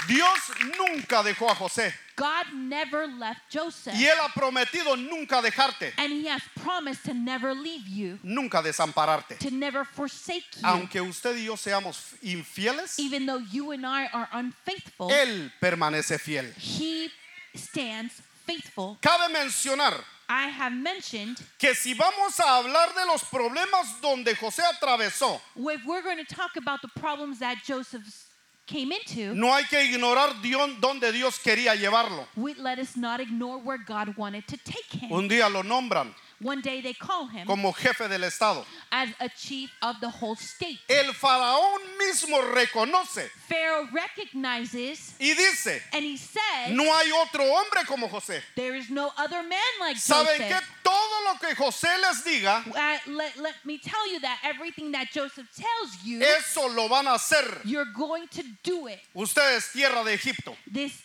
Dios nunca dejó a José God never left Joseph. y él ha prometido nunca dejarte, And he has promised to never leave you, nunca desampararte. to never forsake you. Aunque usted y yo seamos infieles, Even though you and I are unfaithful, él permanece fiel. he stands faithful. Cabe mencionar I have mentioned que si vamos a hablar de los problemas donde José atravesó, if we're going to talk about the problems that Joseph came into, no hay que ignorar Dios, donde Dios quería llevarlo. we, let us not ignore where God wanted to take him. Un día lo nombran One day they call him como jefe del Estado. as a chief of the whole state. El faraón mismo reconoce Pharaoh recognizes y dice, and he says, no hay otro hombre como José. There is no other man like ¿Saben Joseph. que Todo lo que José les diga, Uh, let, let me tell you that everything that Joseph tells you, eso lo van a hacer. you're going to do it. Ustedes, tierra de Egipto, This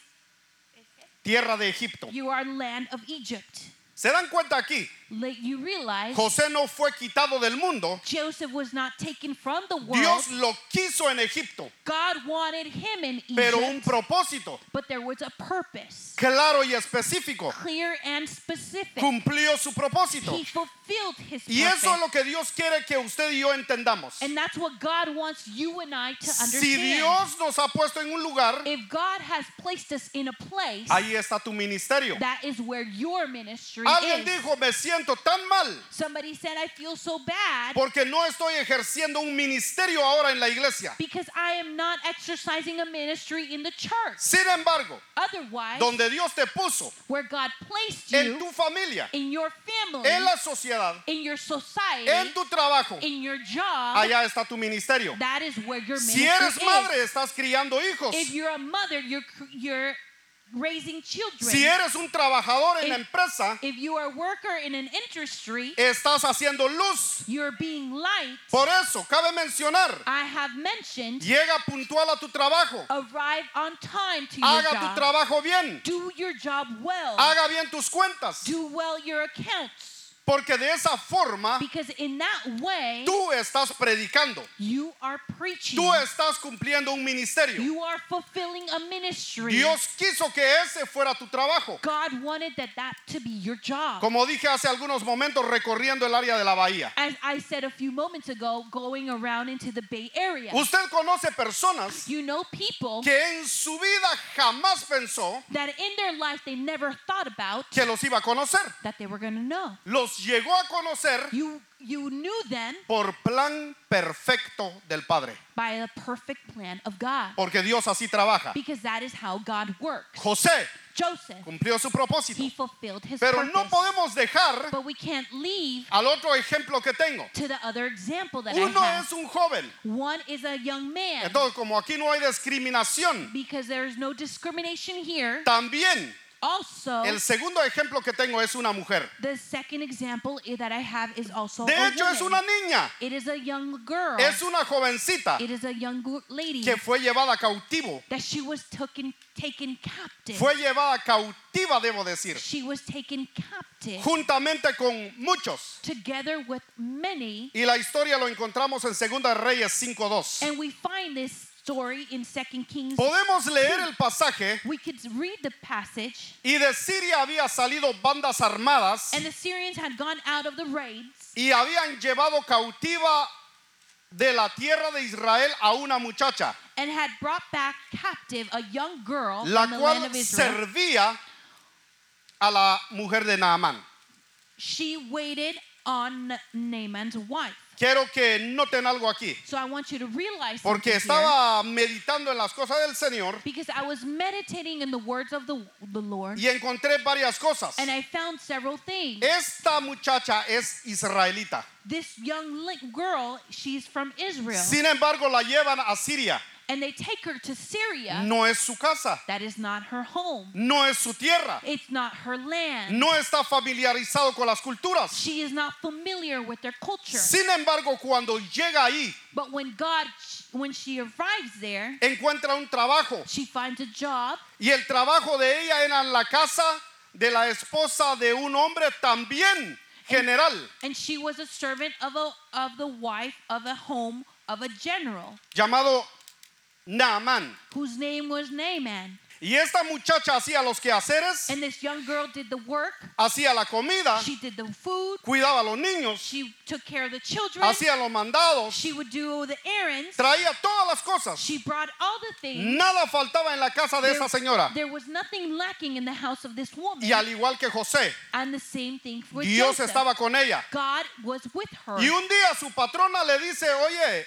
tierra de Egipto. you are land of Egypt. ¿Se dan cuenta aquí? You realize José no fue quitado del mundo. Joseph was not taken from the world. Dios lo quiso en Egipto, God wanted him in Egypt, pero un propósito but there was a purpose, claro y específico. clear and specific. Cumplió su propósito. He fulfilled his Y purpose. eso es lo que Dios quiere que usted y yo entendamos. and that's what God wants you and I to understand. Si Dios nos ha puesto en un lugar, if God has placed us in a place, ahí está tu ministerio. that is where your ministry Alguien is. dijo, me siento tan mal Somebody said, I feel so bad porque no estoy ejerciendo un ministerio ahora en la iglesia. because I am not exercising a ministry in the church. Sin embargo, Otherwise, donde Dios te puso, where God placed en you tu familia, in your family, en la sociedad, in your society, en tu trabajo, in your job, allá está tu ministerio. that is where your Si eres is. madre, estás criando hijos. If you're a mother, you're you're raising children. Si eres un trabajador en la If- empresa, if you are a worker in an industry, estás haciendo luz. you're being light. Por eso, cabe mencionar, I have mentioned llega puntual a tu trabajo, arrive on time to your haga tu job. trabajo bien, Do your job well. haga bien tus cuentas, Do well your accounts. Porque de esa forma Because in that way, tú estás predicando, you are preaching. tú estás cumpliendo un ministerio. You are fulfilling a ministry. Dios quiso que ese fuera tu trabajo. God wanted that that to be your job. Como dije hace algunos momentos recorriendo el área de la bahía. As I said a few moments ago, going around into the Bay Area. Usted conoce personas You know people que en su vida jamás pensó that in their life they never thought about que los iba a conocer. that Los llegó a conocer You you knew them por plan perfecto del Padre. by the perfect plan of God. Porque Dios así trabaja. Because that is how God works. José Joseph, cumplió su propósito. he fulfilled his Pero purpose. no podemos dejar But we can't leave al otro ejemplo que tengo. to the other example that I Uno have. es un joven. One is a young man. Entonces, como aquí no hay discriminación, Because there is no discrimination here. también Also, el segundo ejemplo que tengo es una mujer. the second example that I have is also De a hecho, es woman. una niña, It is a young girl. es una jovencita It is a young lady que fue llevada cautivo. that she was taken taken captive. Fue llevada cautiva, debo decir, She was taken captive juntamente con muchos. together with many, Y la historia lo encontramos en Segunda Reyes 5.2. and we find this story in Second Kings. Podemos leer el pasaje We could read the passage, y de Siria había salido bandas armadas and the Syrians had gone out of the raids y habían llevado cautiva de la tierra de Israel a una muchacha, and had brought back captive a young girl la from the land cual of Israel. servía a la mujer de Naamán. She waited on Naaman's wife. Quiero que noten algo aquí, So I want you to realize porque here, estaba meditando en las cosas del Señor because I was meditating in the words of the, the Lord y encontré varias cosas. and I found several things. Esta muchacha es israelita. This young girl, she's from Israel, Sin embargo, la llevan a Siria. And they take her to Syria. No es su casa, That is not her home. no es su tierra, It's not her land. no está familiarizado con las culturas. She is not familiar with their culture. Sin embargo, cuando llega ahí, But when God, when she arrives there, encuentra un trabajo she finds a job, y el trabajo de ella era en la casa de la esposa de un hombre también general and she was a servant of a of the wife of a home of a general llamado Naamán. whose name was Naaman. Y esta muchacha hacía los quehaceres, And this young girl did the work. hacía la comida, She did the food. cuidaba a los niños, She took care of the children. hacía los mandados, She would do the errands. traía todas las cosas. She brought all the things. Nada faltaba en la casa de esa señora. There was nothing lacking in the house of this woman. Y al igual que José, And the same thing for Dios Joseph. estaba con ella. God was with her. Y un día su patrona le dice, oye,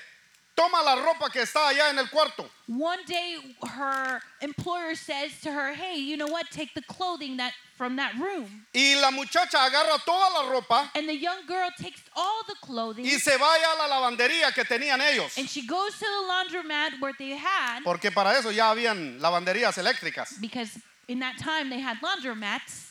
toma la ropa que está allá en el cuarto. One day, her employer says to her, "Hey, you know what? Take the clothing that from that room." Y la muchacha agarra toda la ropa And the young girl takes all the clothing y se vaya a la lavandería que tenían ellos. and she goes to the laundromat where they had, Porque para eso ya habían lavanderías eléctricas. because in that time they had laundromats.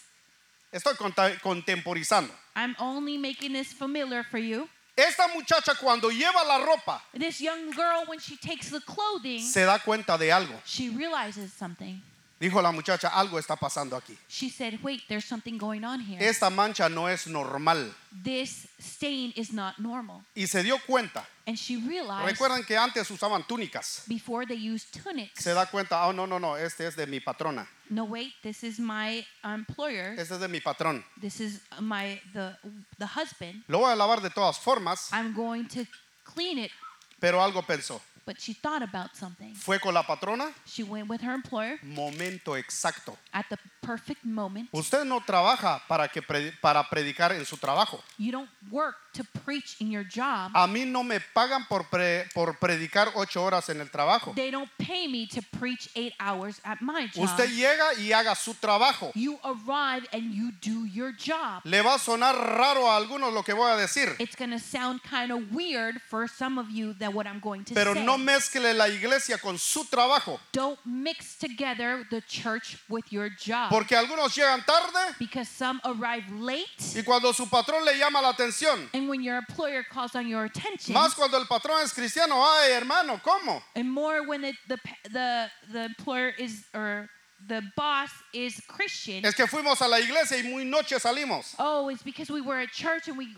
Estoy contemporizando. I'm only making this familiar for you. Esta muchacha cuando lleva la ropa This young girl, when she takes the clothing, se da cuenta de algo. she realizes something. Dijo la muchacha, algo está pasando aquí. She said, Wait, there's something going on here. Esta mancha no es normal. This stain is not normal. Y se dio cuenta. And she realized Recuerdan que antes usaban túnicas. before they used tunics. Se da cuenta, oh no, no, no, este es de mi patrona. No, wait, this is my employer. Este es de mi patrón. This is my the the husband. Lo voy a lavar de todas formas, I'm going to clean it. pero algo pensó. But she thought about something. Fue con la patrona, She went with her employer momento exacto. at the perfect moment. Usted no trabaja para, que predi- para predicar en su trabajo. You don't work to preach in your job. A mí no me pagan por, pre- por predicar ocho horas en el trabajo. They don't pay me to preach eight hours at my job. Usted llega y haga su trabajo. You arrive and you do your job. Le va a sonar raro a algunos lo que voy a decir, It's going to sound kind of weird for some of you that what I'm going to pero say. no mezcle la iglesia con su trabajo, don't mix together the church with your job. porque algunos llegan tarde because some arrive late. y cuando su patrón le llama la atención, And when your employer calls on your attention, más cuando el patrón es cristiano, ay hermano, ¿cómo? and more when the, the the the employer is or the boss is Christian. Es que fuimos a la iglesia y muy noche salimos. oh, it's because we were at church and we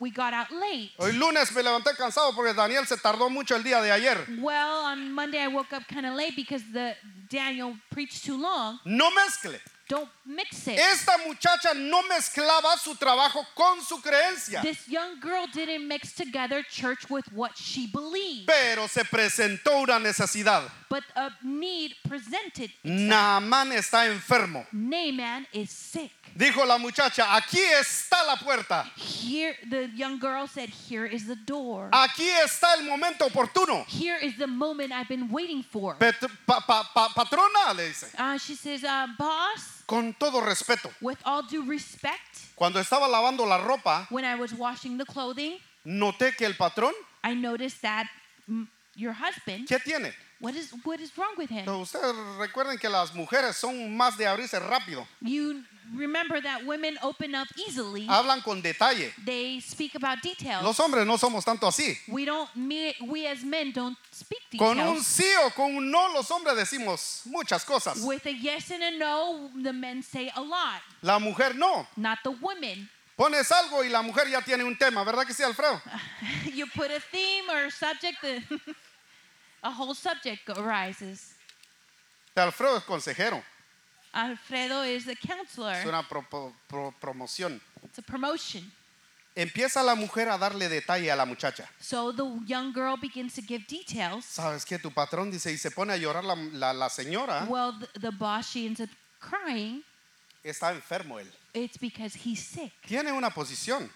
we got out late. Hoy lunes me levanté cansado porque Daniel se tardó mucho el día de ayer. Well, on Monday I woke up kind of late because the Daniel preached too long. No mezcle. Don't mix it. Esta muchacha no mezclaba su trabajo con su creencia, This young girl didn't mix together church with what she believed, pero se presentó una necesidad. but a need presented. Naamán está enfermo. Naaman is sick. Dijo la muchacha, aquí está la puerta. Here, the young girl said, Here is the door. Aquí está el momento oportuno. Here is the moment I've been waiting for. Pet- pa- pa- pa- patrona, le dice, Uh, she says, uh, Boss, con todo respeto. with all due respect, Cuando estaba lavando la ropa, when I was washing the clothing, noté que el patrón, I noticed that mm, your husband, ¿qué tiene? what is, what is wrong with him? Ustedes recuerden que las mujeres son más de abrirse rápido. You remember that women open up easily, Hablan con detalle. they speak about details. Los hombres no somos tanto así. We don't, me, we as men don't speak Con un details. sí o con un no, los hombres decimos muchas cosas. With a yes and a no, the men say a lot, La mujer no. not the women. Pones algo y la mujer ya tiene un tema, ¿verdad que sí, Alfredo? you put a theme or a subject, a whole subject arises. Alfredo es consejero. Alfredo is a counselor. Es una pro- pro- promoción. It's a promotion. Empieza la mujer a darle detalle a la muchacha. So the young girl begins to give details. ¿Sabes qué? Tu patrón dice y se pone a llorar la, la- la señora. Well, the, the boss, she ends up crying. Está enfermo él. It's because he's sick. Tiene una posición.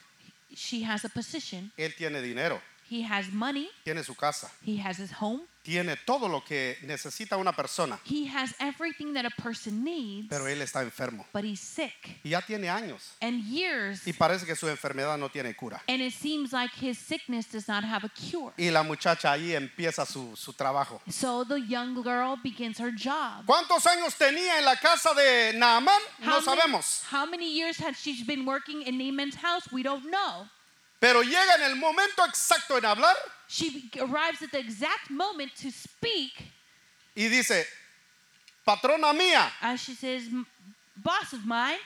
She has a position. Él tiene dinero. He has money. Tiene su casa. He has his home. Tiene todo lo que necesita una persona. He has everything that a person needs. Pero él está enfermo. But he's sick. Y ya tiene años. And years. Y parece que su enfermedad no tiene cura. And it seems like his sickness does not have a cure. Y la muchacha ahí empieza su, su trabajo. So the young girl begins her job. ¿Cuántos años tenía en la casa de Naamán? No How many- sabemos. how many years had she been working in Naaman's house? We don't know. Pero llega en el momento exacto en hablar She arrives at the exact moment to speak y dice, patrona mía, as she says, "M- Boss of mine,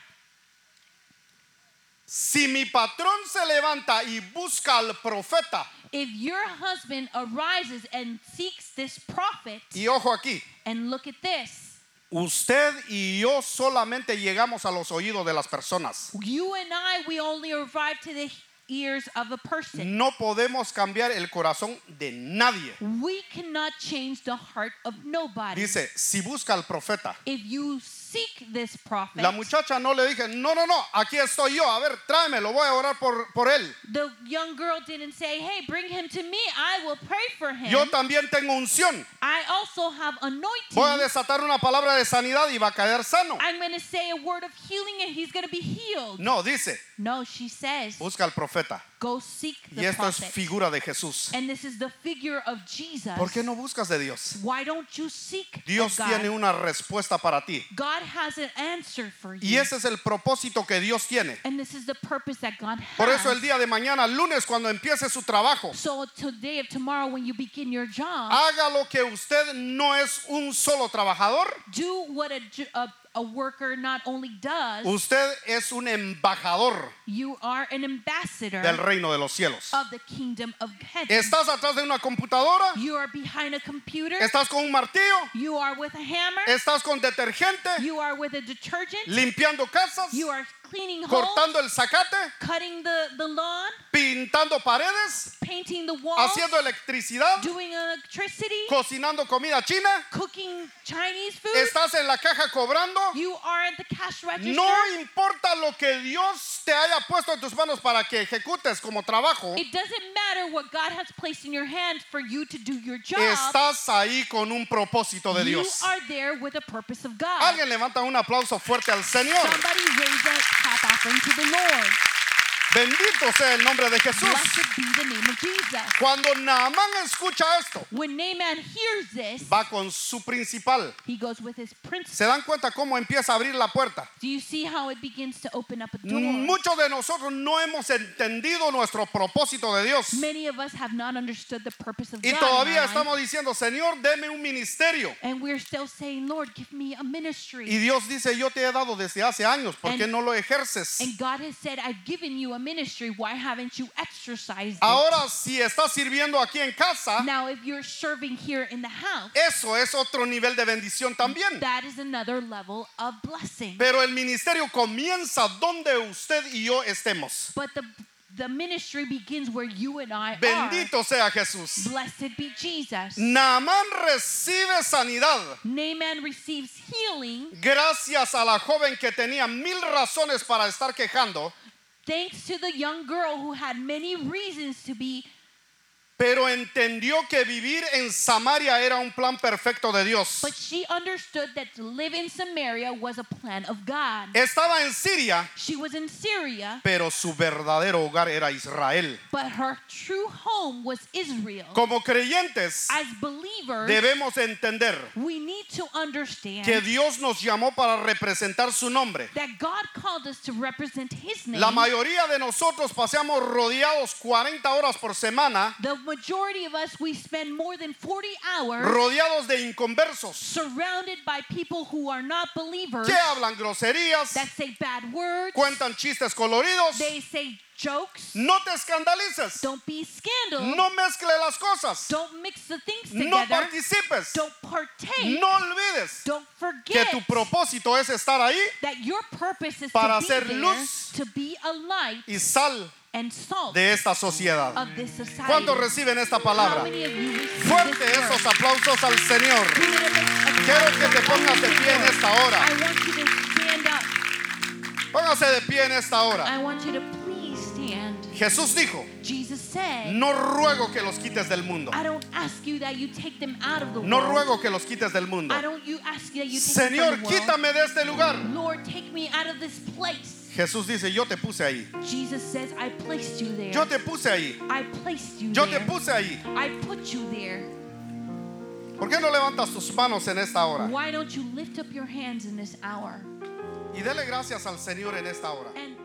si mi patrón se levanta y busca al profeta, if your husband arises and seeks this prophet, y ojo aquí, and look at this, usted y yo solamente llegamos a los oídos de las personas. you and I, we only arrive to the ears of a person. No podemos cambiar el corazón de nadie. We cannot change the heart of nobody. Dice, si busca al profeta, If you seek this prophet. La muchacha no le dije, no, no, no, aquí estoy yo, a ver, tráemelo, voy a orar por, por él. the young girl didn't say, Hey, bring him to me. I will pray for him. Yo también tengo unción. I also have anointing. Voy a desatar una palabra de sanidad y va a caer sano. I'm going to say a word of healing and he's going to be healed. No, dice, No, she says, busca al profeta. Go seek Y the esto es figura de Jesús. And this is the figure of Jesus. ¿Por qué no buscas de Dios? Why don't you seek Dios tiene una respuesta para ti. God has an answer for you. Y ese es el propósito que Dios tiene. And this is the purpose that God has. Por eso el día de mañana, lunes, cuando empiece su trabajo, So today of tomorrow when you begin your job, haga lo que usted no es un solo trabajador, do what a, a, a worker not only does, usted es un embajador you are an ambassador del reino de los cielos. of the kingdom of heaven. ¿Estás atrás de una computadora? You are behind a computer. ¿Estás con un martillo? You are with a hammer. ¿Estás con detergente? You are with a detergent. ¿Limpiando casas? You are cleaning homes, ¿Cortando el zacate? cutting the, the lawn, ¿Pintando paredes? painting the walls, ¿Haciendo electricidad? doing electricity, ¿Cocinando comida china? cooking Chinese food. ¿Estás en la caja cobrando? You are at the cash register. No importa lo que Dios te haya puesto en tus manos para que ejecutes como trabajo, It doesn't matter what God has placed in your hands for you to do your job. estás ahí con un propósito de you Dios. are there with a purpose of God. Alguien levanta un aplauso fuerte al Señor. Somebody raise a clap offering to the Lord. Bendito sea el nombre de Jesús. Blessed be the name of Jesus. Cuando Naamán escucha esto, When Naaman hears this, va con su principal. he goes with his prince. ¿Se dan cuenta cómo empieza a abrir la puerta? Do you see how it begins to open up a door? Muchos de nosotros no hemos entendido nuestro propósito de Dios. Many of us have not understood the purpose of Y God. in todavía life. estamos diciendo, Señor, deme un ministerio. And we're still saying, Lord, give me a ministry. Y Dios dice, yo te he dado desde hace años, ¿por qué And- no lo ejerces? and God has said, I've given you a ministry. Why haven't you exercised it? Ahora, si estás sirviendo aquí en casa, Now, if you're serving here in the house, eso es otro nivel de bendición también. that is another level of blessing. Pero el ministerio comienza donde usted y yo estemos. But the the ministry begins where you and I Bendito sea are. Jesús. Blessed be Jesus. Naamán recibe sanidad Naaman receives healing gracias a la joven que tenía mil razones para estar quejando, thanks to the young girl who had many reasons to be pero entendió que vivir en Samaria era un plan perfecto de Dios. But she understood that to live in Samaria was a plan of God. Estaba en Siria, She was in Syria, pero su verdadero hogar era Israel. but her true home was Israel. Como creyentes, As believers, debemos entender we need to understand que Dios nos llamó para representar su nombre. that God called us to represent His name. La mayoría de nosotros paseamos rodeados 40 horas por semana, the majority of us, we spend more than 40 hours rodeados de inconversos surrounded by people who are not believers que hablan groserías, that say bad words, cuentan chistes coloridos. they say jokes. No te escandalices, Don't be scandalous. no mezcle las cosas, Don't mix the things no together. participes, Don't partake. no olvides Don't que forget tu propósito es estar ahí that your purpose is para to be hacer there, luz to be a light y sal de esta sociedad. ¿Cuántos reciben esta palabra? Fuerte esos aplausos al Señor. Quiero que te pongas de pie en esta hora. Póngase de pie en esta hora. Jesús dijo, no ruego que los quites del mundo. No ruego que los quites del mundo. Señor, quítame de este lugar. Jesús dice, yo te puse ahí. Jesus says, I placed you there. Yo te puse ahí. I placed you Yo there. te puse ahí. I put you there. ¿Por qué no levantas tus manos en esta hora? Why don't you lift up your hands in this hour Y dele gracias al Señor en esta hora. and